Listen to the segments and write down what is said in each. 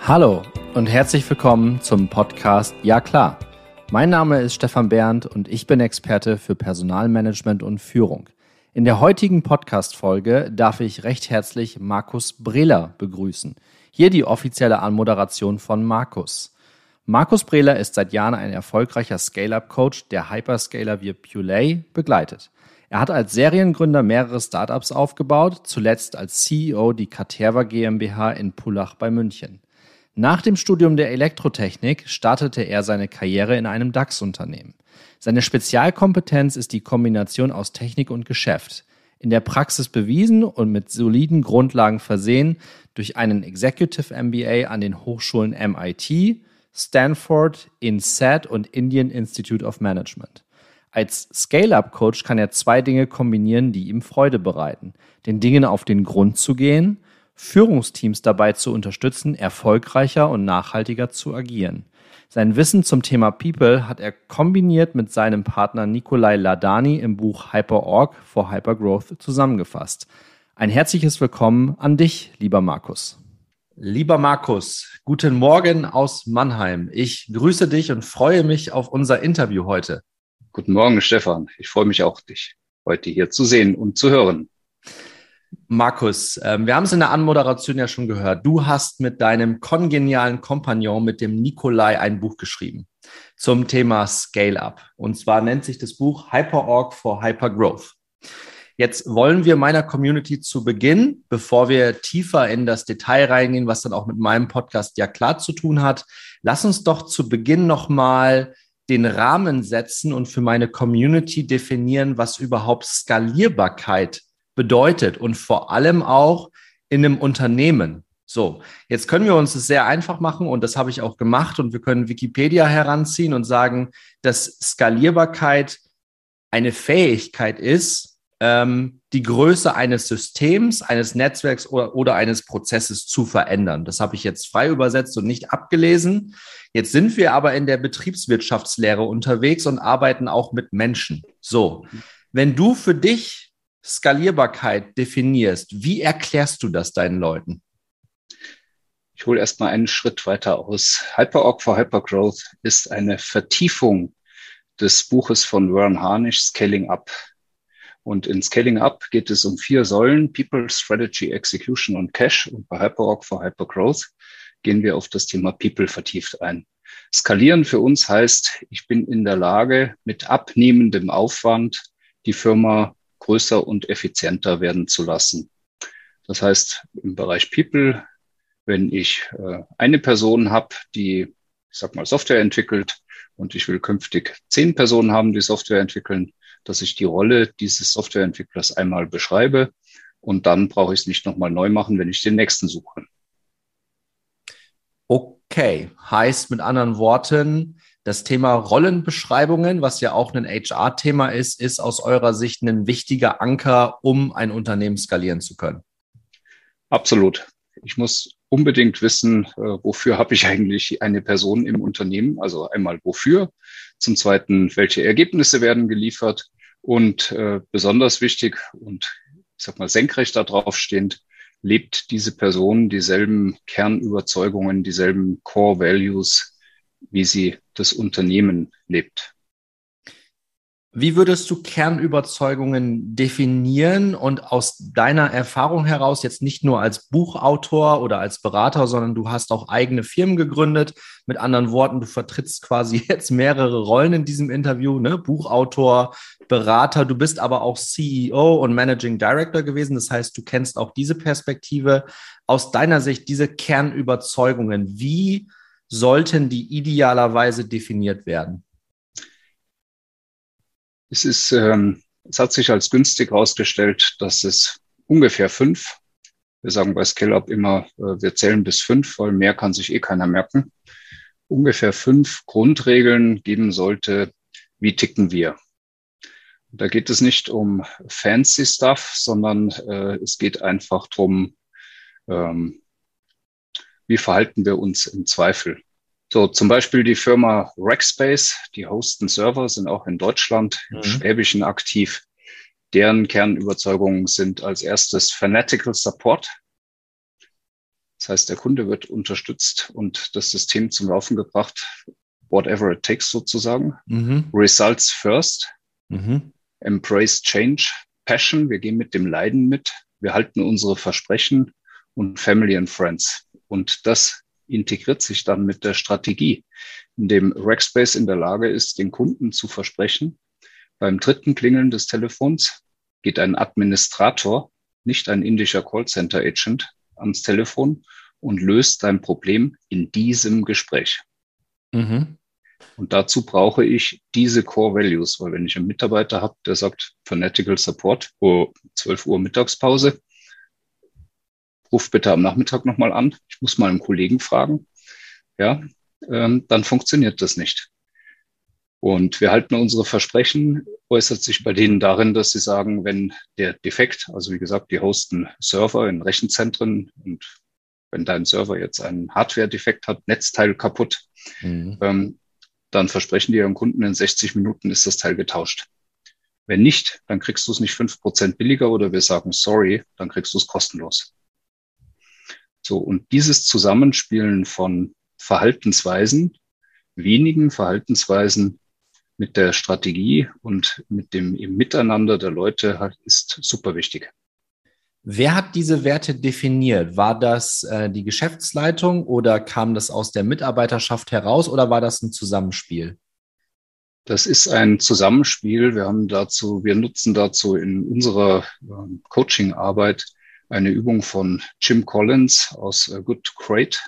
Hallo und herzlich willkommen zum Podcast Ja klar. Mein Name ist Stefan Berndt und ich bin Experte für Personalmanagement und Führung. In der heutigen Podcast-Folge darf ich recht herzlich Markus Brehler begrüßen. Hier die offizielle Anmoderation von Markus. Markus Brehler ist seit Jahren ein erfolgreicher Scale-Up-Coach, der Hyperscaler wie Pulay begleitet. Er hat als Seriengründer mehrere Startups aufgebaut, zuletzt als CEO die Caterva GmbH in Pullach bei München. Nach dem Studium der Elektrotechnik startete er seine Karriere in einem DAX-Unternehmen. Seine Spezialkompetenz ist die Kombination aus Technik und Geschäft. In der Praxis bewiesen und mit soliden Grundlagen versehen durch einen Executive MBA an den Hochschulen MIT, Stanford, INSEAD und Indian Institute of Management. Als Scale-up-Coach kann er zwei Dinge kombinieren, die ihm Freude bereiten. Den Dingen auf den Grund zu gehen Führungsteams dabei zu unterstützen, erfolgreicher und nachhaltiger zu agieren. Sein Wissen zum Thema People hat er kombiniert mit seinem Partner Nikolai Ladani im Buch HyperOrg for Hypergrowth zusammengefasst. Ein herzliches Willkommen an dich, lieber Markus. Lieber Markus, guten Morgen aus Mannheim. Ich grüße dich und freue mich auf unser Interview heute. Guten Morgen, Stefan. Ich freue mich auch, dich heute hier zu sehen und zu hören. Markus, ähm, wir haben es in der Anmoderation ja schon gehört. Du hast mit deinem kongenialen Kompagnon, mit dem Nikolai, ein Buch geschrieben zum Thema Scale Up. Und zwar nennt sich das Buch HyperOrg for Hypergrowth. Jetzt wollen wir meiner Community zu Beginn, bevor wir tiefer in das Detail reingehen, was dann auch mit meinem Podcast ja klar zu tun hat, lass uns doch zu Beginn nochmal den Rahmen setzen und für meine Community definieren, was überhaupt Skalierbarkeit bedeutet und vor allem auch in einem Unternehmen. So, jetzt können wir uns das sehr einfach machen und das habe ich auch gemacht und wir können Wikipedia heranziehen und sagen, dass Skalierbarkeit eine Fähigkeit ist, ähm, die Größe eines Systems, eines Netzwerks oder, oder eines Prozesses zu verändern. Das habe ich jetzt frei übersetzt und nicht abgelesen. Jetzt sind wir aber in der Betriebswirtschaftslehre unterwegs und arbeiten auch mit Menschen. So, wenn du für dich Skalierbarkeit definierst, wie erklärst du das deinen Leuten? Ich hole erstmal einen Schritt weiter aus. HyperOrg for Hypergrowth ist eine Vertiefung des Buches von Warren Harnisch, Scaling Up. Und in Scaling Up geht es um vier Säulen, People, Strategy, Execution und Cash. Und bei HyperOrg for Hypergrowth gehen wir auf das Thema People vertieft ein. Skalieren für uns heißt, ich bin in der Lage, mit abnehmendem Aufwand die Firma größer und effizienter werden zu lassen. Das heißt, im Bereich People, wenn ich äh, eine Person habe, die, ich sag mal, Software entwickelt und ich will künftig zehn Personen haben, die Software entwickeln, dass ich die Rolle dieses Softwareentwicklers einmal beschreibe und dann brauche ich es nicht nochmal neu machen, wenn ich den nächsten suche. Okay, heißt mit anderen Worten, das Thema Rollenbeschreibungen, was ja auch ein HR-Thema ist, ist aus eurer Sicht ein wichtiger Anker, um ein Unternehmen skalieren zu können. Absolut. Ich muss unbedingt wissen, äh, wofür habe ich eigentlich eine Person im Unternehmen? Also einmal wofür, zum Zweiten, welche Ergebnisse werden geliefert und äh, besonders wichtig und ich sag mal senkrecht darauf stehend, lebt diese Person dieselben Kernüberzeugungen, dieselben Core Values, wie sie das Unternehmen lebt. Wie würdest du Kernüberzeugungen definieren und aus deiner Erfahrung heraus jetzt nicht nur als Buchautor oder als Berater, sondern du hast auch eigene Firmen gegründet. Mit anderen Worten, du vertrittst quasi jetzt mehrere Rollen in diesem Interview, ne? Buchautor, Berater, du bist aber auch CEO und Managing Director gewesen. Das heißt, du kennst auch diese Perspektive. Aus deiner Sicht, diese Kernüberzeugungen, wie sollten die idealerweise definiert werden? Es ist, ähm, es hat sich als günstig herausgestellt, dass es ungefähr fünf, wir sagen bei ScaleUp immer, äh, wir zählen bis fünf, weil mehr kann sich eh keiner merken, ungefähr fünf Grundregeln geben sollte, wie ticken wir. Da geht es nicht um fancy Stuff, sondern äh, es geht einfach drum, ähm, wie verhalten wir uns im Zweifel? So, zum Beispiel die Firma Rackspace, die hosten Server, sind auch in Deutschland, mhm. im Schwäbischen aktiv. Deren Kernüberzeugungen sind als erstes Fanatical Support. Das heißt, der Kunde wird unterstützt und das System zum Laufen gebracht, whatever it takes sozusagen. Mhm. Results first. Mhm. Embrace change. Passion. Wir gehen mit dem Leiden mit. Wir halten unsere Versprechen und Family and Friends. Und das integriert sich dann mit der Strategie, in dem Rackspace in der Lage ist, den Kunden zu versprechen. Beim dritten Klingeln des Telefons geht ein Administrator, nicht ein indischer Callcenter-Agent, ans Telefon und löst dein Problem in diesem Gespräch. Mhm. Und dazu brauche ich diese Core Values, weil wenn ich einen Mitarbeiter habe, der sagt, Fanatical Support, oh, 12 Uhr Mittagspause, ruf bitte am Nachmittag nochmal an, ich muss mal einen Kollegen fragen, ja, ähm, dann funktioniert das nicht. Und wir halten unsere Versprechen, äußert sich bei denen darin, dass sie sagen, wenn der Defekt, also wie gesagt, die hosten Server in Rechenzentren und wenn dein Server jetzt einen Hardware-Defekt hat, Netzteil kaputt, mhm. ähm, dann versprechen die ihren Kunden, in 60 Minuten ist das Teil getauscht. Wenn nicht, dann kriegst du es nicht fünf Prozent billiger oder wir sagen sorry, dann kriegst du es kostenlos. So, und dieses Zusammenspielen von Verhaltensweisen, wenigen Verhaltensweisen mit der Strategie und mit dem Miteinander der Leute ist super wichtig. Wer hat diese Werte definiert? War das äh, die Geschäftsleitung oder kam das aus der Mitarbeiterschaft heraus oder war das ein Zusammenspiel? Das ist ein Zusammenspiel. Wir haben dazu, wir nutzen dazu in unserer äh, Coaching-Arbeit eine Übung von Jim Collins aus äh, Good Great.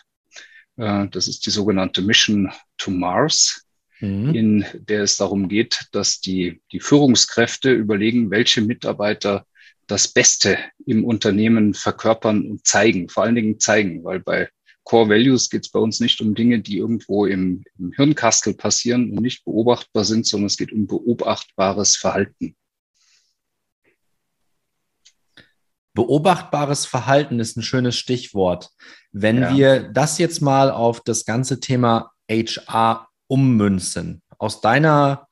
Äh, das ist die sogenannte Mission to Mars, mhm. in der es darum geht, dass die, die Führungskräfte überlegen, welche Mitarbeiter das Beste im Unternehmen verkörpern und zeigen, vor allen Dingen zeigen, weil bei Core Values geht es bei uns nicht um Dinge, die irgendwo im, im Hirnkastel passieren und nicht beobachtbar sind, sondern es geht um beobachtbares Verhalten. Beobachtbares Verhalten ist ein schönes Stichwort. Wenn ja. wir das jetzt mal auf das ganze Thema HR ummünzen, aus deiner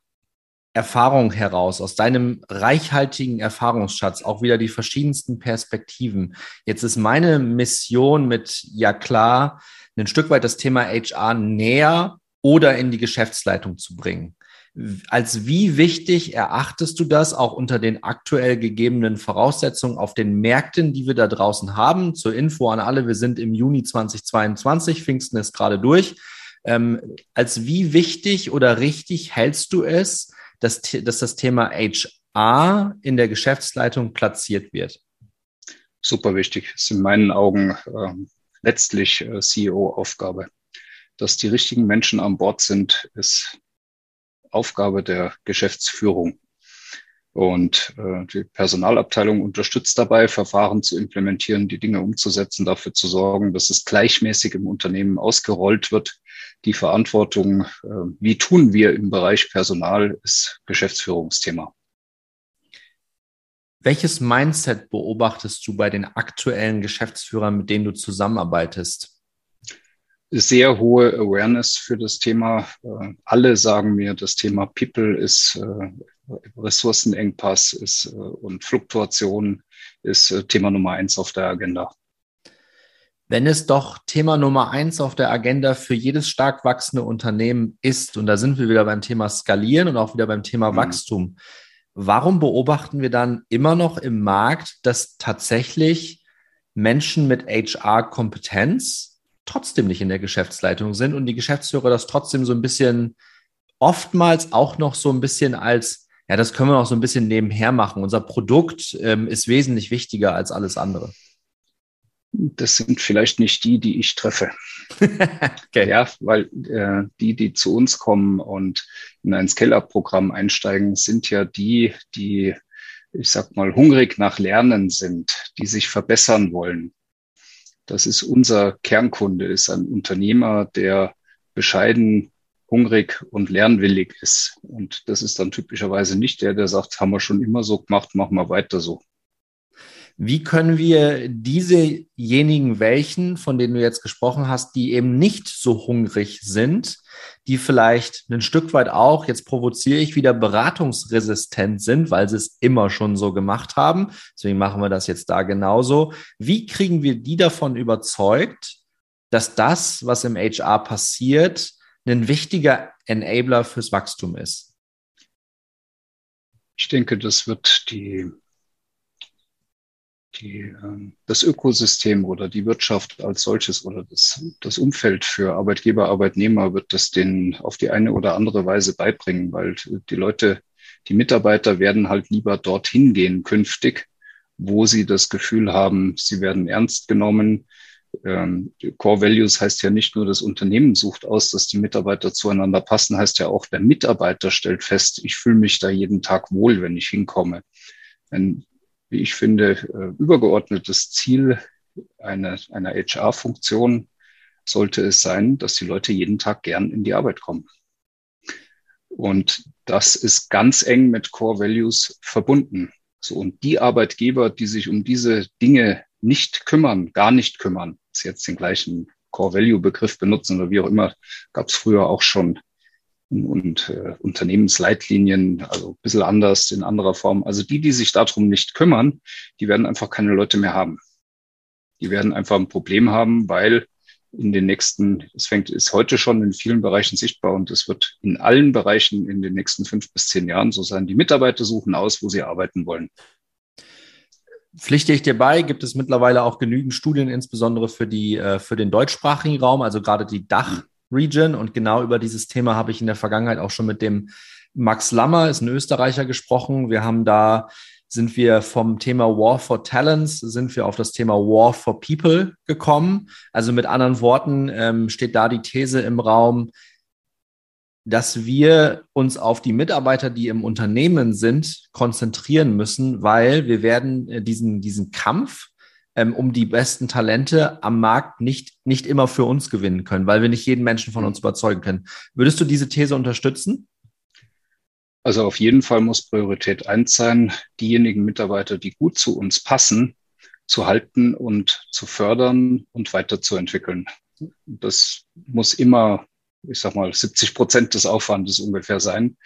Erfahrung heraus, aus deinem reichhaltigen Erfahrungsschatz, auch wieder die verschiedensten Perspektiven. Jetzt ist meine Mission mit, ja klar, ein Stück weit das Thema HR näher oder in die Geschäftsleitung zu bringen. Als wie wichtig erachtest du das auch unter den aktuell gegebenen Voraussetzungen auf den Märkten, die wir da draußen haben? Zur Info an alle, wir sind im Juni 2022, Pfingsten ist gerade durch. Ähm, als wie wichtig oder richtig hältst du es, dass, dass das Thema HR in der Geschäftsleitung platziert wird? Super wichtig. Das ist in meinen Augen äh, letztlich äh, CEO-Aufgabe. Dass die richtigen Menschen an Bord sind, ist Aufgabe der Geschäftsführung. Und äh, die Personalabteilung unterstützt dabei, Verfahren zu implementieren, die Dinge umzusetzen, dafür zu sorgen, dass es gleichmäßig im Unternehmen ausgerollt wird, die Verantwortung, äh, wie tun wir im Bereich Personal, ist Geschäftsführungsthema. Welches Mindset beobachtest du bei den aktuellen Geschäftsführern, mit denen du zusammenarbeitest? Sehr hohe Awareness für das Thema. Äh, alle sagen mir, das Thema People ist äh, Ressourcenengpass ist und Fluktuation ist Thema Nummer eins auf der Agenda wenn es doch Thema Nummer eins auf der Agenda für jedes stark wachsende Unternehmen ist, und da sind wir wieder beim Thema Skalieren und auch wieder beim Thema mhm. Wachstum, warum beobachten wir dann immer noch im Markt, dass tatsächlich Menschen mit HR-Kompetenz trotzdem nicht in der Geschäftsleitung sind und die Geschäftsführer das trotzdem so ein bisschen oftmals auch noch so ein bisschen als, ja, das können wir auch so ein bisschen nebenher machen. Unser Produkt ähm, ist wesentlich wichtiger als alles andere das sind vielleicht nicht die, die ich treffe. okay. Ja, weil äh, die, die zu uns kommen und in ein Scale-Up-Programm einsteigen, sind ja die, die, ich sag mal, hungrig nach Lernen sind, die sich verbessern wollen. Das ist unser Kernkunde, ist ein Unternehmer, der bescheiden, hungrig und lernwillig ist. Und das ist dann typischerweise nicht der, der sagt, haben wir schon immer so gemacht, machen wir weiter so. Wie können wir diesejenigen welchen, von denen du jetzt gesprochen hast, die eben nicht so hungrig sind, die vielleicht ein Stück weit auch, jetzt provoziere ich wieder, beratungsresistent sind, weil sie es immer schon so gemacht haben. Deswegen machen wir das jetzt da genauso. Wie kriegen wir die davon überzeugt, dass das, was im HR passiert, ein wichtiger Enabler fürs Wachstum ist? Ich denke, das wird die die, ähm, das Ökosystem oder die Wirtschaft als solches oder das, das Umfeld für Arbeitgeber, Arbeitnehmer wird das denen auf die eine oder andere Weise beibringen, weil die Leute, die Mitarbeiter werden halt lieber dorthin gehen künftig, wo sie das Gefühl haben, sie werden ernst genommen. Ähm, Core Values heißt ja nicht nur, das Unternehmen sucht aus, dass die Mitarbeiter zueinander passen, heißt ja auch, der Mitarbeiter stellt fest, ich fühle mich da jeden Tag wohl, wenn ich hinkomme. Wenn wie ich finde, äh, übergeordnetes Ziel einer, einer HR-Funktion sollte es sein, dass die Leute jeden Tag gern in die Arbeit kommen. Und das ist ganz eng mit Core Values verbunden. So, und die Arbeitgeber, die sich um diese Dinge nicht kümmern, gar nicht kümmern, ist jetzt den gleichen Core Value Begriff benutzen oder wie auch immer, gab es früher auch schon und äh, Unternehmensleitlinien, also ein bisschen anders, in anderer Form. Also die, die sich darum nicht kümmern, die werden einfach keine Leute mehr haben. Die werden einfach ein Problem haben, weil in den nächsten, es fängt, ist heute schon in vielen Bereichen sichtbar und es wird in allen Bereichen in den nächsten fünf bis zehn Jahren so sein. Die Mitarbeiter suchen aus, wo sie arbeiten wollen. Pflichte ich dir bei, gibt es mittlerweile auch genügend Studien, insbesondere für die, äh, für den deutschsprachigen Raum, also gerade die Dach, Region. Und genau über dieses Thema habe ich in der Vergangenheit auch schon mit dem Max Lammer, ist ein Österreicher, gesprochen. Wir haben da sind wir vom Thema War for Talents, sind wir auf das Thema War for People gekommen. Also mit anderen Worten ähm, steht da die These im Raum, dass wir uns auf die Mitarbeiter, die im Unternehmen sind, konzentrieren müssen, weil wir werden äh, diesen, diesen Kampf ähm, um die besten Talente am Markt nicht, nicht immer für uns gewinnen können, weil wir nicht jeden Menschen von uns überzeugen können. Würdest du diese These unterstützen? Also auf jeden Fall muss Priorität eins sein, diejenigen Mitarbeiter, die gut zu uns passen, zu halten und zu fördern und weiterzuentwickeln. Das muss immer, ich sag mal, 70 Prozent des Aufwandes ungefähr sein.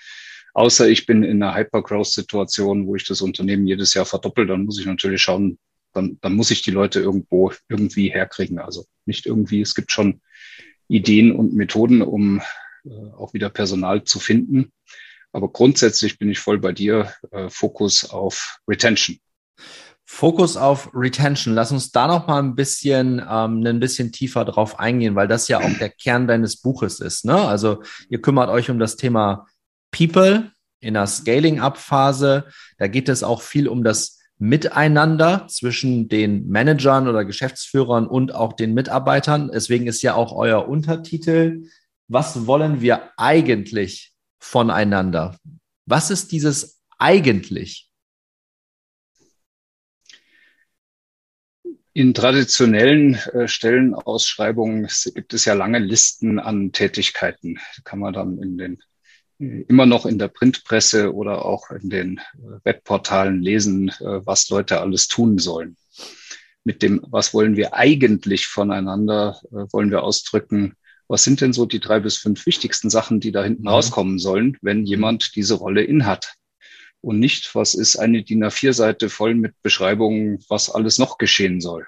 Außer ich bin in einer Hypergrowth-Situation, wo ich das Unternehmen jedes Jahr verdoppel, dann muss ich natürlich schauen, dann, dann muss ich die Leute irgendwo irgendwie herkriegen. Also nicht irgendwie, es gibt schon Ideen und Methoden, um äh, auch wieder Personal zu finden. Aber grundsätzlich bin ich voll bei dir, äh, Fokus auf Retention. Fokus auf Retention. Lass uns da noch mal ein bisschen, ähm, ein bisschen tiefer drauf eingehen, weil das ja auch der Kern deines Buches ist. Ne? Also ihr kümmert euch um das Thema People in der Scaling-Up-Phase. Da geht es auch viel um das Miteinander zwischen den Managern oder Geschäftsführern und auch den Mitarbeitern. Deswegen ist ja auch euer Untertitel, was wollen wir eigentlich voneinander? Was ist dieses eigentlich? In traditionellen äh, Stellenausschreibungen gibt es ja lange Listen an Tätigkeiten. Kann man dann in den immer noch in der Printpresse oder auch in den Webportalen lesen, äh, was Leute alles tun sollen. Mit dem, was wollen wir eigentlich voneinander, äh, wollen wir ausdrücken, was sind denn so die drei bis fünf wichtigsten Sachen, die da hinten mhm. rauskommen sollen, wenn jemand diese Rolle inhat? Und nicht, was ist eine DIN A4-Seite voll mit Beschreibungen, was alles noch geschehen soll.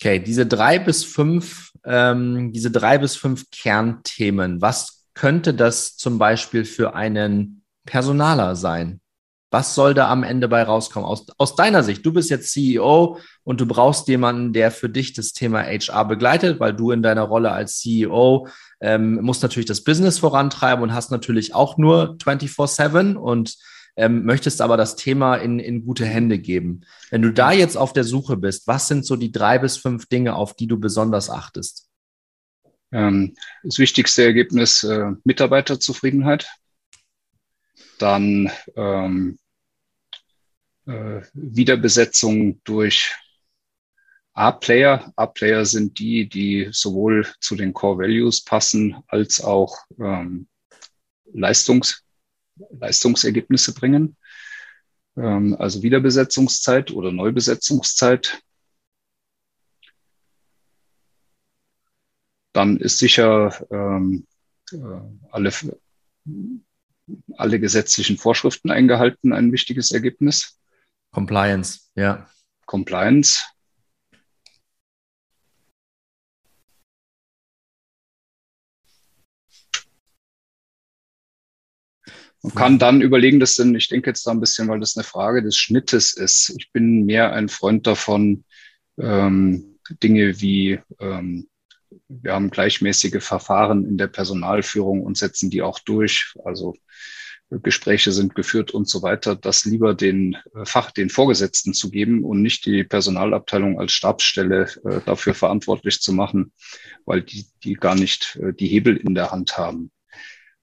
Okay, diese drei bis fünf, ähm, diese drei bis fünf Kernthemen, was könnte das zum Beispiel für einen Personaler sein? Was soll da am Ende bei rauskommen? Aus, aus deiner Sicht, du bist jetzt CEO und du brauchst jemanden, der für dich das Thema HR begleitet, weil du in deiner Rolle als CEO ähm, musst natürlich das Business vorantreiben und hast natürlich auch nur 24-7 und ähm, möchtest aber das Thema in, in gute Hände geben. Wenn du da jetzt auf der Suche bist, was sind so die drei bis fünf Dinge, auf die du besonders achtest? Ähm, das wichtigste Ergebnis äh, Mitarbeiterzufriedenheit. Dann ähm, äh, Wiederbesetzung durch A-Player. A-Player sind die, die sowohl zu den Core Values passen als auch ähm, Leistungs, Leistungsergebnisse bringen. ähm, also Wiederbesetzungszeit oder Neubesetzungszeit. Dann ist sicher ähm, äh, alle, alle gesetzlichen Vorschriften eingehalten ein wichtiges Ergebnis. Compliance, ja. Compliance. Man kann dann überlegen, das denn, ich denke jetzt da ein bisschen, weil das eine Frage des Schnittes ist. Ich bin mehr ein Freund davon, ähm, Dinge wie, ähm, wir haben gleichmäßige Verfahren in der Personalführung und setzen die auch durch. Also Gespräche sind geführt und so weiter, das lieber den äh, Fach, den Vorgesetzten zu geben und nicht die Personalabteilung als Stabsstelle äh, dafür verantwortlich zu machen, weil die, die gar nicht äh, die Hebel in der Hand haben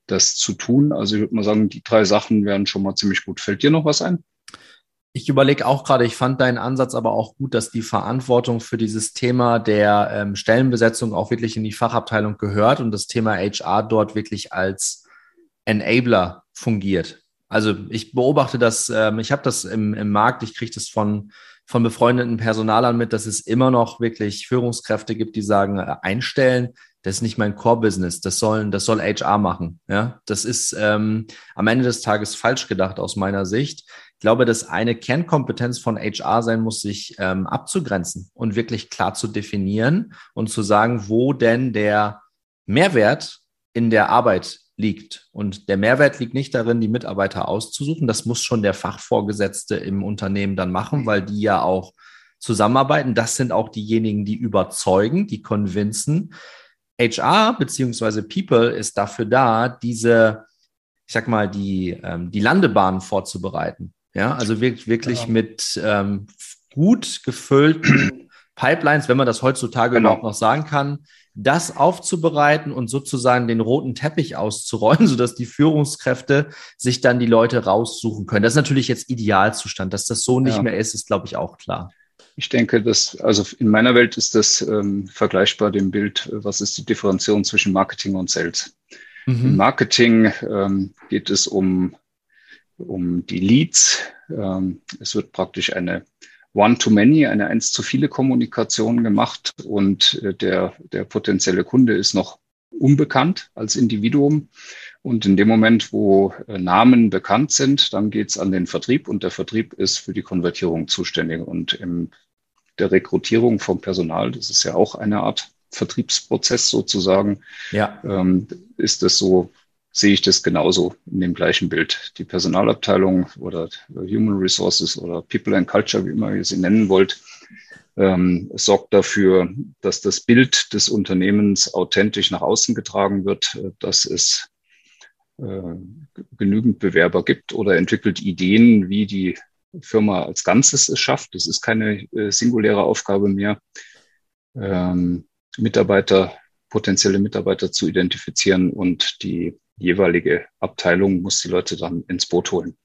das zu tun. Also ich würde mal sagen, die drei Sachen wären schon mal ziemlich gut. Fällt dir noch was ein? Ich überlege auch gerade, ich fand deinen Ansatz aber auch gut, dass die Verantwortung für dieses Thema der ähm, Stellenbesetzung auch wirklich in die Fachabteilung gehört und das Thema HR dort wirklich als Enabler fungiert. Also ich beobachte das, ähm, ich habe das im, im Markt, ich kriege das von, von befreundeten Personalern mit, dass es immer noch wirklich Führungskräfte gibt, die sagen, äh, einstellen das ist nicht mein Core-Business, das sollen, das soll HR machen. Ja, das ist ähm, am Ende des Tages falsch gedacht aus meiner Sicht. Ich glaube, dass eine Kernkompetenz von HR sein muss, sich ähm, abzugrenzen und wirklich klar zu definieren und zu sagen, wo denn der Mehrwert in der Arbeit liegt. Und der Mehrwert liegt nicht darin, die Mitarbeiter auszusuchen. Das muss schon der Fachvorgesetzte im Unternehmen dann machen, weil die ja auch zusammenarbeiten. Das sind auch diejenigen, die überzeugen, die convincen. HR beziehungsweise People ist dafür da, diese, ich sag mal, die, ähm, die Landebahn vorzubereiten. Ja, also wirklich, ja. mit ähm, gut gefüllten Pipelines, wenn man das heutzutage genau. überhaupt noch sagen kann, das aufzubereiten und sozusagen den roten Teppich auszurollen, sodass die Führungskräfte sich dann die Leute raussuchen können. Das ist natürlich jetzt Idealzustand. Dass das so nicht ja. mehr ist, ist, glaube ich, auch klar. Ich denke, dass, also in meiner Welt ist das ähm, vergleichbar dem Bild, was ist die Differenzierung zwischen Marketing und Sales. Mhm. Im Marketing ähm, geht es um, um die Leads. Ähm, es wird praktisch eine One-to-Many, eine eins zu viele Kommunikation gemacht und äh, der, der potenzielle Kunde ist noch unbekannt als Individuum. Und in dem Moment, wo äh, Namen bekannt sind, dann geht's an den Vertrieb und der Vertrieb ist für die Konvertierung zuständig. Und im der Rekrutierung vom Personal, das ist ja auch eine Art Vertriebsprozess sozusagen, ja. ähm, ist das so, sehe ich das genauso in dem gleichen Bild. Die Personalabteilung oder Human Resources oder People and Culture, wie immer ihr sie nennen wollt, ähm, sorgt dafür, dass das Bild des Unternehmens authentisch nach außen getragen wird, äh, dass es äh, genügend Bewerber gibt oder entwickelt Ideen, wie die Firma als Ganzes es schafft. Das ist keine äh, singuläre Aufgabe mehr, ähm, Mitarbeiter, potenzielle Mitarbeiter zu identifizieren und die jeweilige Abteilung muss die Leute dann ins Boot holen.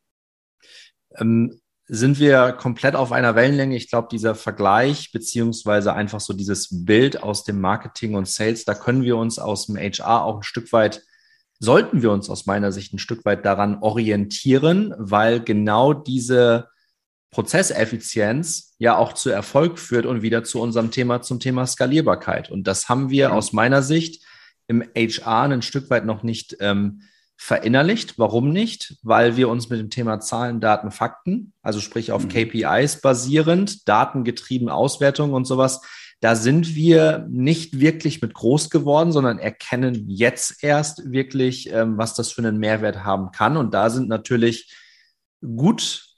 Ähm, sind wir komplett auf einer Wellenlänge? Ich glaube, dieser Vergleich beziehungsweise einfach so dieses Bild aus dem Marketing und Sales, da können wir uns aus dem HR auch ein Stück weit sollten wir uns aus meiner Sicht ein Stück weit daran orientieren, weil genau diese Prozesseffizienz ja auch zu Erfolg führt und wieder zu unserem Thema zum Thema Skalierbarkeit. Und das haben wir ja. aus meiner Sicht im HR ein Stück weit noch nicht ähm, verinnerlicht. Warum nicht? Weil wir uns mit dem Thema Zahlen, Daten, Fakten, also sprich auf mhm. KPIs basierend, datengetrieben Auswertungen und sowas, da sind wir nicht wirklich mit groß geworden, sondern erkennen jetzt erst wirklich, ähm, was das für einen Mehrwert haben kann. Und da sind natürlich gut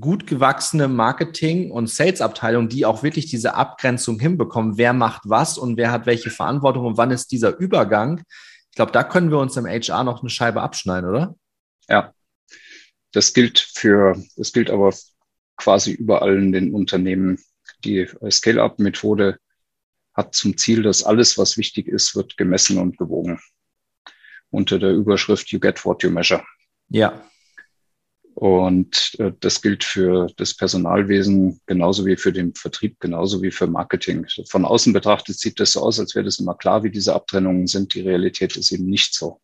gut gewachsene Marketing- und Sales-Abteilungen, die auch wirklich diese Abgrenzung hinbekommen, wer macht was und wer hat welche Verantwortung und wann ist dieser Übergang. Ich glaube, da können wir uns im HR noch eine Scheibe abschneiden, oder? Ja, das gilt für, das gilt aber quasi überall in den Unternehmen. Die Scale-Up-Methode hat zum Ziel, dass alles, was wichtig ist, wird gemessen und gewogen. Unter der Überschrift You get what you measure. Ja, und äh, das gilt für das Personalwesen genauso wie für den Vertrieb, genauso wie für Marketing. Von außen betrachtet sieht das so aus, als wäre das immer klar, wie diese Abtrennungen sind. Die Realität ist eben nicht so.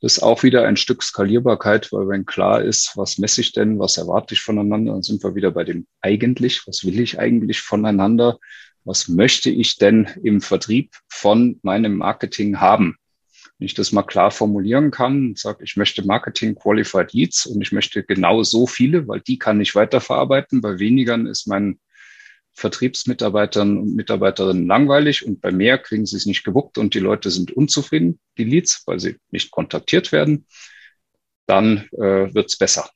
Das ist auch wieder ein Stück Skalierbarkeit, weil wenn klar ist, was messe ich denn, was erwarte ich voneinander, dann sind wir wieder bei dem eigentlich, was will ich eigentlich voneinander, was möchte ich denn im Vertrieb von meinem Marketing haben. Wenn ich das mal klar formulieren kann und sage, ich möchte Marketing Qualified Leads und ich möchte genau so viele, weil die kann ich weiterverarbeiten. Bei wenigeren ist mein Vertriebsmitarbeitern und Mitarbeiterinnen langweilig und bei mehr kriegen sie es nicht gewuppt und die Leute sind unzufrieden, die Leads, weil sie nicht kontaktiert werden, dann äh, wird es besser.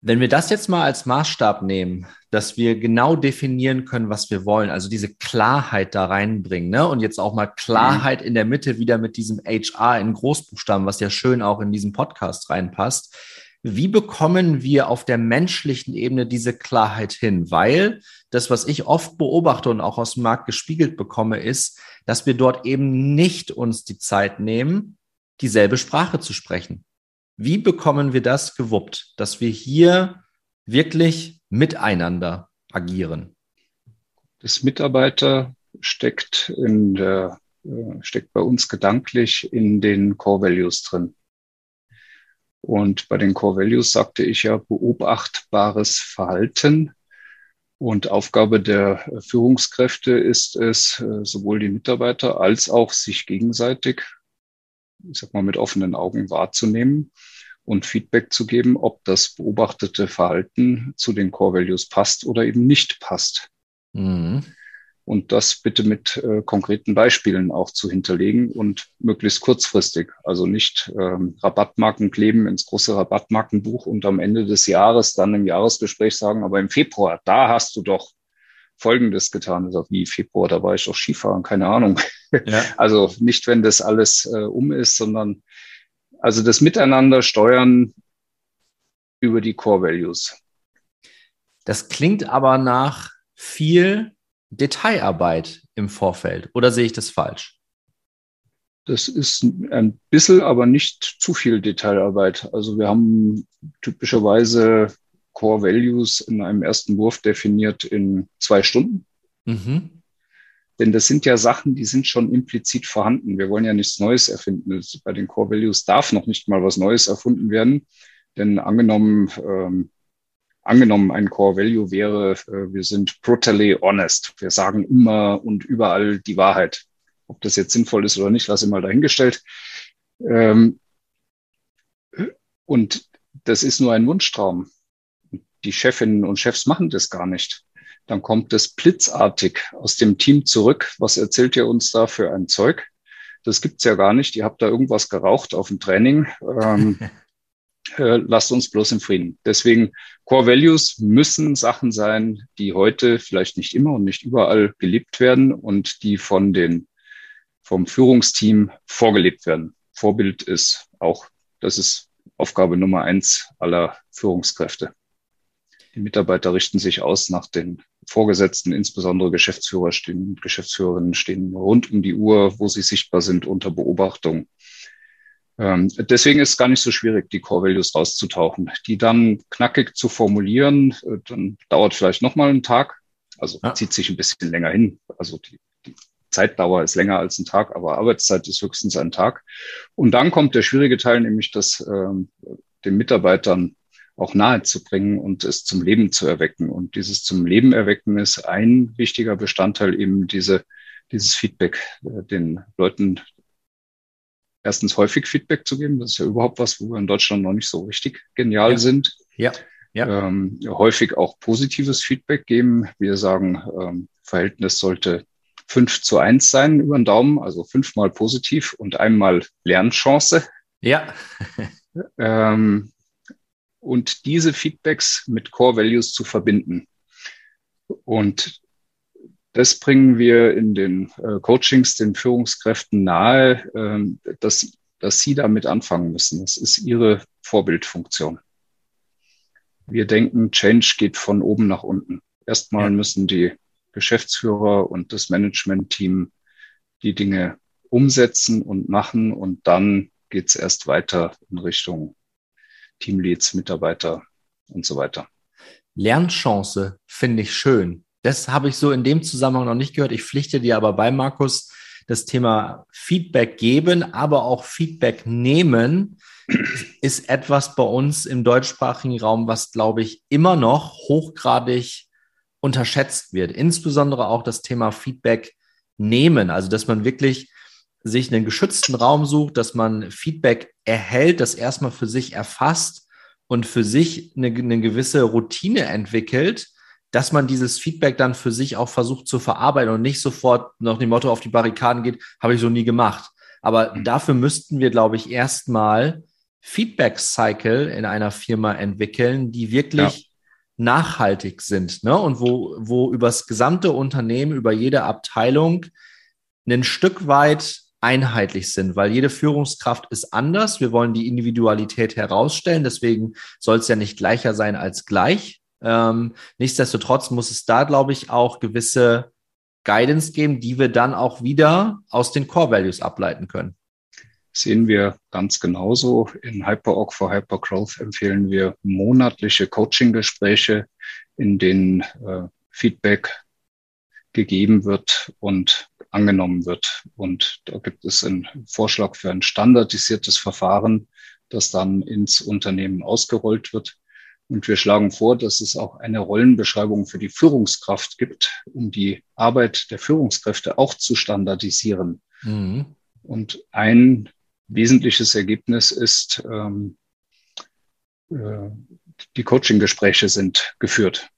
Wenn wir das jetzt mal als Maßstab nehmen, dass wir genau definieren können, was wir wollen, also diese Klarheit da reinbringen, ne? Und jetzt auch mal Klarheit in der Mitte wieder mit diesem HR in Großbuchstaben, was ja schön auch in diesen Podcast reinpasst. Wie bekommen wir auf der menschlichen Ebene diese Klarheit hin? Weil das, was ich oft beobachte und auch aus dem Markt gespiegelt bekomme, ist, dass wir dort eben nicht uns die Zeit nehmen, dieselbe Sprache zu sprechen. Wie bekommen wir das gewuppt, dass wir hier wirklich miteinander agieren? Das Mitarbeiter steckt in der, äh, steckt bei uns gedanklich in den Core Values drin. Und bei den Core Values sagte ich ja beobachtbares Verhalten. Und Aufgabe der Führungskräfte ist es, äh, sowohl die Mitarbeiter als auch sich gegenseitig, ich sag mal, mit offenen Augen wahrzunehmen und Feedback zu geben, ob das beobachtete Verhalten zu den Core Values passt oder eben nicht passt. Mhm und das bitte mit äh, konkreten Beispielen auch zu hinterlegen und möglichst kurzfristig. Also nicht ähm, Rabattmarken kleben ins große Rabattmarkenbuch und am Ende des Jahres dann im Jahresgespräch sagen, aber im Februar, da hast du doch Folgendes getan. Also wie Februar, da war ich doch Skifahren, keine Ahnung. Ja. Also nicht, wenn das alles äh, um ist, sondern also das Miteinander steuern über die Core Values. Das klingt aber nach viel Detailarbeit im Vorfeld oder sehe ich das falsch? Das ist ein bisschen, aber nicht zu viel Detailarbeit. Also wir haben typischerweise Core Values in einem ersten Wurf definiert in zwei Stunden. Mhm. Denn das sind ja Sachen, die sind schon implizit vorhanden. Wir wollen ja nichts Neues erfinden. Bei den Core Values darf noch nicht mal was Neues erfunden werden. Denn angenommen, ähm, angenommen, ein Core Value wäre, äh, wir sind brutally honest. Wir sagen immer und überall die Wahrheit. Ob das jetzt sinnvoll ist oder nicht, lasse ich mal dahingestellt. Ähm, und das ist nur ein Wunschtraum. Die Chefinnen und Chefs machen das gar nicht. Dann kommt es blitzartig aus dem Team zurück. Was erzählt ihr uns da für ein Zeug? Das gibt's ja gar nicht. Ihr habt da irgendwas geraucht auf dem Training. Ähm, äh, lasst uns bloß im Frieden. Deswegen Core Values müssen Sachen sein, die heute vielleicht nicht immer und nicht überall gelebt werden und die von den, vom Führungsteam vorgelebt werden. Vorbild ist auch, das ist Aufgabe Nummer eins aller Führungskräfte. Die Mitarbeiter richten sich aus nach den Vorgesetzten, insbesondere Geschäftsführer stehen, Geschäftsführerinnen stehen rund um die Uhr, wo sie sichtbar sind unter Beobachtung. Ähm, deswegen ist es gar nicht so schwierig, die Core Values rauszutauchen. Die dann knackig zu formulieren, äh, dann dauert vielleicht nochmal einen Tag. Also ja. zieht sich ein bisschen länger hin. Also die, die Zeitdauer ist länger als ein Tag, aber Arbeitszeit ist höchstens ein Tag. Und dann kommt der schwierige Teil, nämlich das ähm, den Mitarbeitern auch nahe zu bringen und es zum Leben zu erwecken. Und dieses zum Leben erwecken ist ein wichtiger Bestandteil eben diese, dieses Feedback äh, den Leuten erstens häufig Feedback zu geben. Das ist ja überhaupt was, wo wir in Deutschland noch nicht so richtig genial ja. sind. Ja. ja. Ähm, häufig auch positives Feedback geben. Wir sagen, ähm, Verhältnis sollte fünf zu eins sein über den Daumen, also fünfmal positiv und einmal Lernchance. Ja. ähm, und diese Feedbacks mit Core Values zu verbinden. Und das bringen wir in den äh, Coachings den Führungskräften nahe, äh, dass, dass sie damit anfangen müssen. Das ist ihre Vorbildfunktion. Wir denken, Change geht von oben nach unten. Erstmal ja. müssen die Geschäftsführer und das Management-Team die Dinge umsetzen und machen und dann geht's erst weiter in Richtung Teamleads, Mitarbeiter und so weiter. Lernchance finde ich schön. Das habe ich so in dem Zusammenhang noch nicht gehört. Ich pflichte dir aber bei, Markus, das Thema Feedback geben, aber auch Feedback nehmen ist etwas bei uns im deutschsprachigen Raum, was, glaube ich, immer noch hochgradig unterschätzt wird. Insbesondere auch das Thema Feedback nehmen. Also, dass man wirklich sich einen geschützten Raum sucht, dass man Feedback erhält, das erstmal für sich erfasst und für sich eine, eine gewisse Routine entwickelt, dass man dieses Feedback dann für sich auch versucht zu verarbeiten und nicht sofort nach dem Motto auf die Barrikaden geht, habe ich so nie gemacht. Aber mhm. dafür müssten wir, glaube ich, erstmal Feedback-Cycle in einer Firma entwickeln, die wirklich ja. nachhaltig sind ne? und wo, wo übers gesamte Unternehmen, über jede Abteilung ein Stück weit einheitlich sind, weil jede Führungskraft ist anders. Wir wollen die Individualität herausstellen, deswegen soll es ja nicht gleicher sein als gleich. Ähm, nichtsdestotrotz muss es da, glaube ich, auch gewisse Guidance geben, die wir dann auch wieder aus den Core Values ableiten können. Sehen wir ganz genauso. In HyperOrg for Hypergrowth empfehlen wir monatliche Coaching-Gespräche, in denen äh, Feedback gegeben wird und angenommen wird. Und da gibt es einen Vorschlag für ein standardisiertes Verfahren, das dann ins Unternehmen ausgerollt wird. Und wir schlagen vor, dass es auch eine Rollenbeschreibung für die Führungskraft gibt, um die Arbeit der Führungskräfte auch zu standardisieren. Mhm. Und ein wesentliches Ergebnis ist, ähm, äh, die Coaching-Gespräche sind geführt.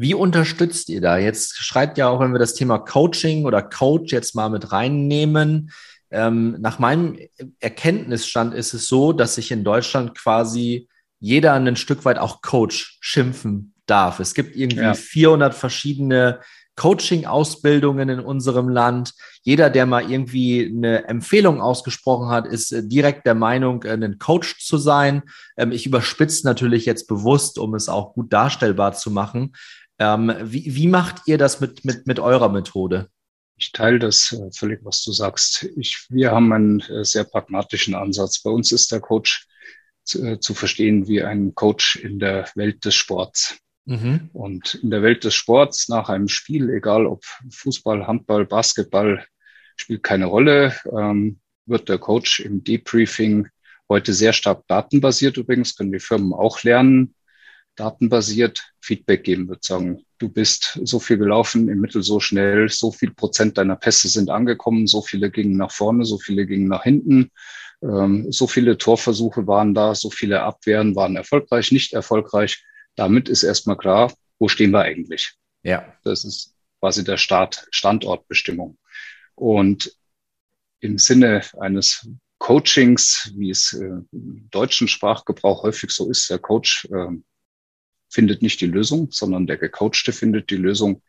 Wie unterstützt ihr da? Jetzt schreibt ja auch, wenn wir das Thema Coaching oder Coach jetzt mal mit reinnehmen. Ähm, nach meinem Erkenntnisstand ist es so, dass sich in Deutschland quasi jeder ein Stück weit auch Coach schimpfen darf. Es gibt irgendwie ja. 400 verschiedene Coaching-Ausbildungen in unserem Land. Jeder, der mal irgendwie eine Empfehlung ausgesprochen hat, ist äh, direkt der Meinung, äh, ein Coach zu sein. Ähm, ich überspitze natürlich jetzt bewusst, um es auch gut darstellbar zu machen. Ähm, wie, wie macht ihr das mit, mit, mit eurer Methode? Ich teile das äh, völlig, was du sagst. Ich, wir haben einen äh, sehr pragmatischen Ansatz. Bei uns ist der Coach zu, äh, zu verstehen wie ein Coach in der Welt des Sports. Mhm. Und in der Welt des Sports nach einem Spiel, egal ob Fußball, Handball, Basketball, spielt keine Rolle, ähm, wird der Coach im Debriefing heute sehr stark datenbasiert übrigens, können die Firmen auch lernen, datenbasiert Feedback geben wird, sagen, du bist so viel gelaufen, im Mittel so schnell, so viel Prozent deiner Pässe sind angekommen, so viele gingen nach vorne, so viele gingen nach hinten, ähm, so viele Torversuche waren da, so viele Abwehren waren erfolgreich, nicht erfolgreich. Damit ist erstmal klar, wo stehen wir eigentlich? Ja. Das ist quasi der Start, Standortbestimmung. Und im Sinne eines Coachings, wie es äh, im deutschen Sprachgebrauch häufig so ist, der Coach äh, findet nicht die Lösung, sondern der Gecoachte findet die Lösung.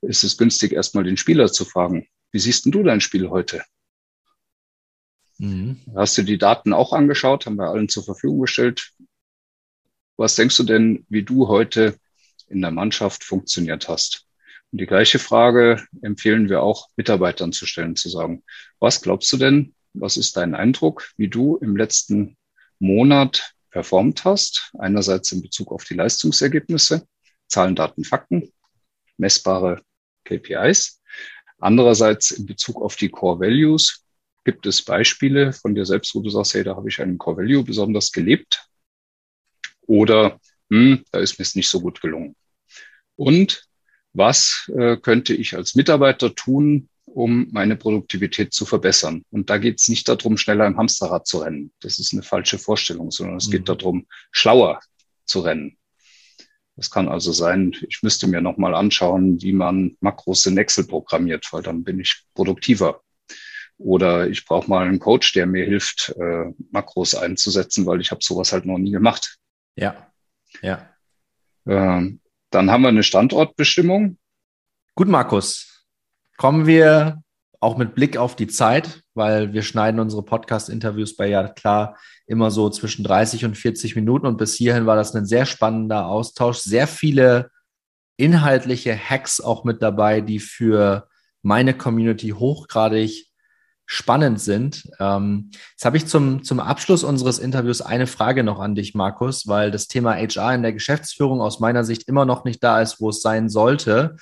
Ist es günstig, erstmal den Spieler zu fragen, wie siehst denn du dein Spiel heute? Mhm. Hast du die Daten auch angeschaut? Haben wir allen zur Verfügung gestellt. Was denkst du denn, wie du heute in der Mannschaft funktioniert hast? Und die gleiche Frage empfehlen wir auch Mitarbeitern zu stellen, zu sagen, was glaubst du denn, was ist dein Eindruck, wie du im letzten Monat performt hast. Einerseits in Bezug auf die Leistungsergebnisse, Zahlen, Daten, Fakten, messbare KPIs. Andererseits in Bezug auf die Core Values gibt es Beispiele von dir selbst, wo du sagst, hey, da habe ich einen Core Value besonders gelebt. Oder hm, da ist mir es nicht so gut gelungen. Und was äh, könnte ich als Mitarbeiter tun, um meine Produktivität zu verbessern. Und da geht es nicht darum, schneller im Hamsterrad zu rennen. Das ist eine falsche Vorstellung, sondern es mhm. geht darum, schlauer zu rennen. Das kann also sein, ich müsste mir nochmal anschauen, wie man Makros in Excel programmiert, weil dann bin ich produktiver. Oder ich brauche mal einen Coach, der mir hilft, äh, Makros einzusetzen, weil ich habe sowas halt noch nie gemacht. Ja, ja. Ähm, dann haben wir eine Standortbestimmung. Gut, Markus kommen wir auch mit Blick auf die Zeit, weil wir schneiden unsere Podcast-Interviews bei ja klar immer so zwischen 30 und 40 Minuten und bis hierhin war das ein sehr spannender Austausch. Sehr viele inhaltliche Hacks auch mit dabei, die für meine Community hochgradig spannend sind. Ähm, jetzt habe ich zum, zum Abschluss unseres Interviews eine Frage noch an dich, Markus, weil das Thema HR in der Geschäftsführung aus meiner Sicht immer noch nicht da ist, wo es sein sollte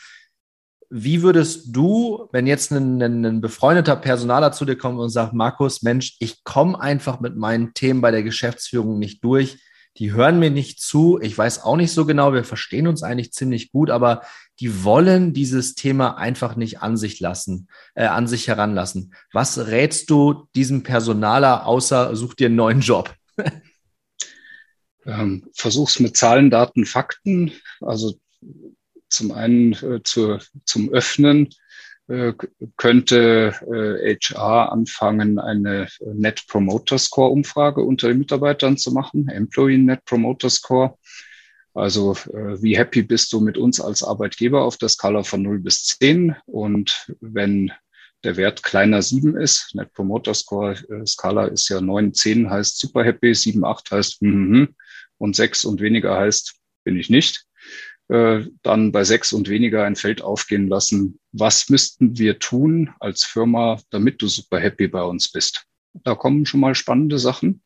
Wie würdest du, wenn jetzt ein, ein, ein, befreundeter Personaler zu dir kommt und sagt, Markus, Mensch, ich komme einfach mit meinen Themen bei der Geschäftsführung nicht durch, die hören mir nicht zu, ich weiß auch nicht so genau, wir verstehen uns eigentlich ziemlich gut, aber die wollen dieses Thema einfach nicht an sich lassen, äh, an sich heranlassen. Was rätst du diesem Personaler, außer such dir einen neuen Job? ähm, versuch's mit Zahlen, Daten, Fakten. Also zum einen äh, zur, zum Öffnen äh, könnte äh, HR anfangen, eine Net Promoter Score Umfrage unter den Mitarbeitern zu machen, Employee Net Promoter Score. Also äh, wie happy bist du mit uns als Arbeitgeber auf der Skala von 0 bis 10? Und wenn der Wert kleiner 7 ist, Net Promoter Score äh, Skala ist ja 9, 10 heißt super happy, 7, 8 heißt hm, hm, hm, und 6 und weniger heißt bin ich nicht äh, dann bei sechs und weniger ein Feld aufgehen lassen. Was müssten wir tun als Firma, damit du super happy bei uns bist? Da kommen schon mal spannende Sachen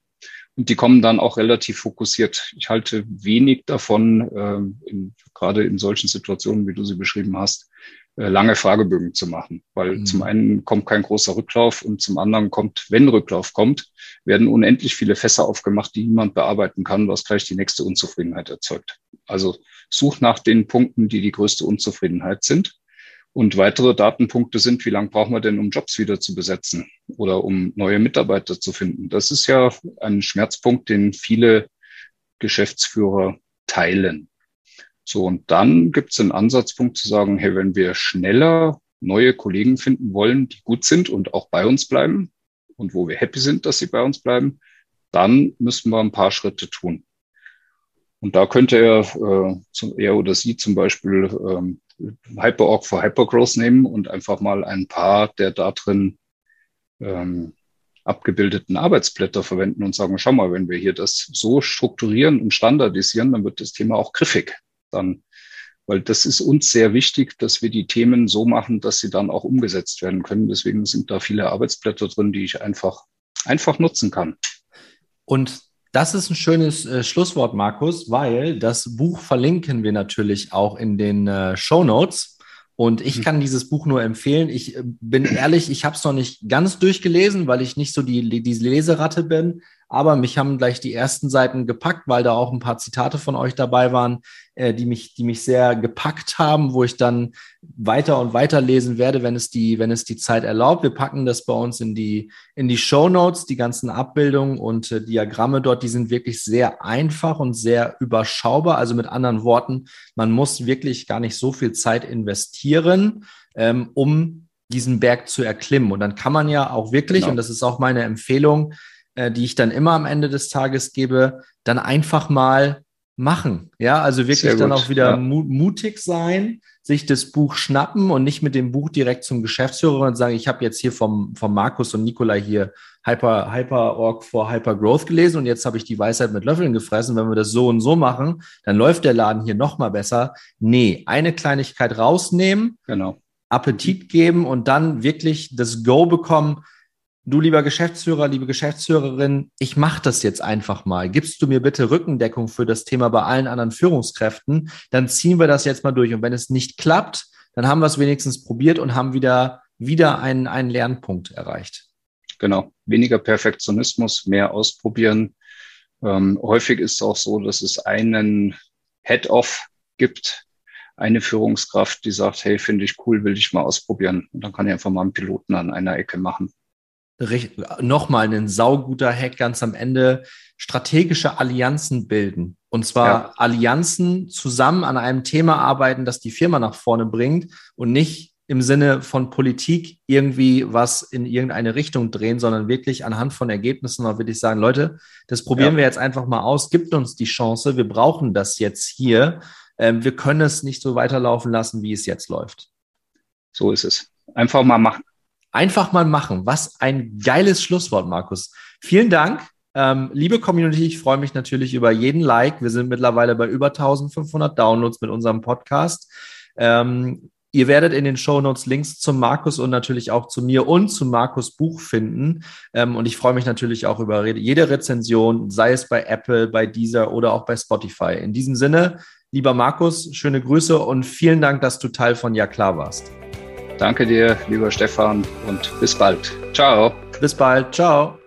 und die kommen dann auch relativ fokussiert. Ich halte wenig davon, äh, in, gerade in solchen Situationen, wie du sie beschrieben hast, lange Fragebögen zu machen, weil mhm. zum einen kommt kein großer Rücklauf und zum anderen kommt, wenn Rücklauf kommt, werden unendlich viele Fässer aufgemacht, die niemand bearbeiten kann, was gleich die nächste Unzufriedenheit erzeugt. Also such nach den Punkten, die die größte Unzufriedenheit sind. Und weitere Datenpunkte sind, wie lange brauchen wir denn, um Jobs wieder zu besetzen oder um neue Mitarbeiter zu finden? Das ist ja ein Schmerzpunkt, den viele Geschäftsführer teilen. So, und dann gibt es einen Ansatzpunkt zu sagen, hey, wenn wir schneller neue Kollegen finden wollen, die gut sind und auch bei uns bleiben und wo wir happy sind, dass sie bei uns bleiben, dann müssen wir ein paar Schritte tun. Und da könnte er, äh, er oder sie zum Beispiel ähm, HyperOrg for Hypergrowth nehmen und einfach mal ein paar der da drin ähm, abgebildeten Arbeitsblätter verwenden und sagen, schau mal, wenn wir hier das so strukturieren und standardisieren, dann wird das Thema auch griffig dann, weil das ist uns sehr wichtig, dass wir die Themen so machen, dass sie dann auch umgesetzt werden können. Deswegen sind da viele Arbeitsblätter drin, die ich einfach, einfach nutzen kann. Und das ist ein schönes äh, Schlusswort, Markus, weil das Buch verlinken wir natürlich auch in den äh, Show Notes. Und ich mhm. kann dieses Buch nur empfehlen. Ich äh, bin ehrlich, ich habe es noch nicht ganz durchgelesen, weil ich nicht so die, die Leseratte bin. Aber mich haben gleich die ersten Seiten gepackt, weil da auch ein paar Zitate von euch dabei waren, äh, die, mich, die mich sehr gepackt haben, wo ich dann weiter und weiter lesen werde, wenn es die, wenn es die Zeit erlaubt. Wir packen das bei uns in die, in die Show Notes, die ganzen Abbildungen und äh, Diagramme dort, die sind wirklich sehr einfach und sehr überschaubar. Also mit anderen Worten, man muss wirklich gar nicht so viel Zeit investieren, ähm, um diesen Berg zu erklimmen. Und dann kann man ja auch wirklich, genau. und das ist auch meine Empfehlung, äh, die ich dann immer am Ende des Tages gebe, dann einfach mal machen. Ja, also wirklich dann auch wieder ja. mutig sein, sich das Buch schnappen und nicht mit dem Buch direkt zum Geschäftsführer und sagen, ich habe jetzt hier vom, vom Markus und Nikolai hier Hyper, Hyper Org for Hyper Growth gelesen und jetzt habe ich die Weisheit mit Löffeln gefressen. Wenn wir das so und so machen, dann läuft der Laden hier noch mal besser. Nee, eine Kleinigkeit rausnehmen, genau. Appetit geben und dann wirklich das Go bekommen du lieber Geschäftsführer, liebe Geschäftsführerin, ich mache das jetzt einfach mal. Gibst du mir bitte Rückendeckung für das Thema bei allen anderen Führungskräften? Dann ziehen wir das jetzt mal durch. Und wenn es nicht klappt, dann haben wir es wenigstens probiert und haben wieder, wieder einen, einen Lernpunkt erreicht. Genau. Weniger Perfektionismus, mehr ausprobieren. Ähm, häufig ist es auch so, dass es einen Head-Off gibt, eine Führungskraft, die sagt, hey, finde ich cool, will ich mal ausprobieren. Und dann kann ich einfach mal einen Piloten an einer Ecke machen nochmal ein sauguter Hack ganz am Ende, strategische Allianzen bilden. Und zwar ja. Allianzen zusammen an einem Thema arbeiten, das die Firma nach vorne bringt und nicht im Sinne von Politik irgendwie was in irgendeine Richtung drehen, sondern wirklich anhand von Ergebnissen auch wirklich sagen, Leute, das probieren ja. wir jetzt einfach mal aus, gibt uns die Chance, wir brauchen das jetzt hier. Ähm, wir können es nicht so weiterlaufen lassen, wie es jetzt läuft. So ist es. Einfach mal machen. Einfach mal machen. Was ein geiles Schlusswort, Markus. Vielen Dank. Ähm, liebe Community, ich freue mich natürlich über jeden Like. Wir sind mittlerweile bei über 1500 Downloads mit unserem Podcast. Ähm, Ihr werdet in den Show Notes Links zum Markus und natürlich auch zu mir und zu Markus Buch finden. Ähm, und ich freue mich natürlich auch über jede Rezension, sei es bei Apple, bei Deezer oder auch bei Spotify. In diesem Sinne, lieber Markus, schöne Grüße und vielen Dank, dass du Teil von Ja klar warst. Danke dir, lieber Stefan, und bis bald. Ciao. Bis bald. Ciao.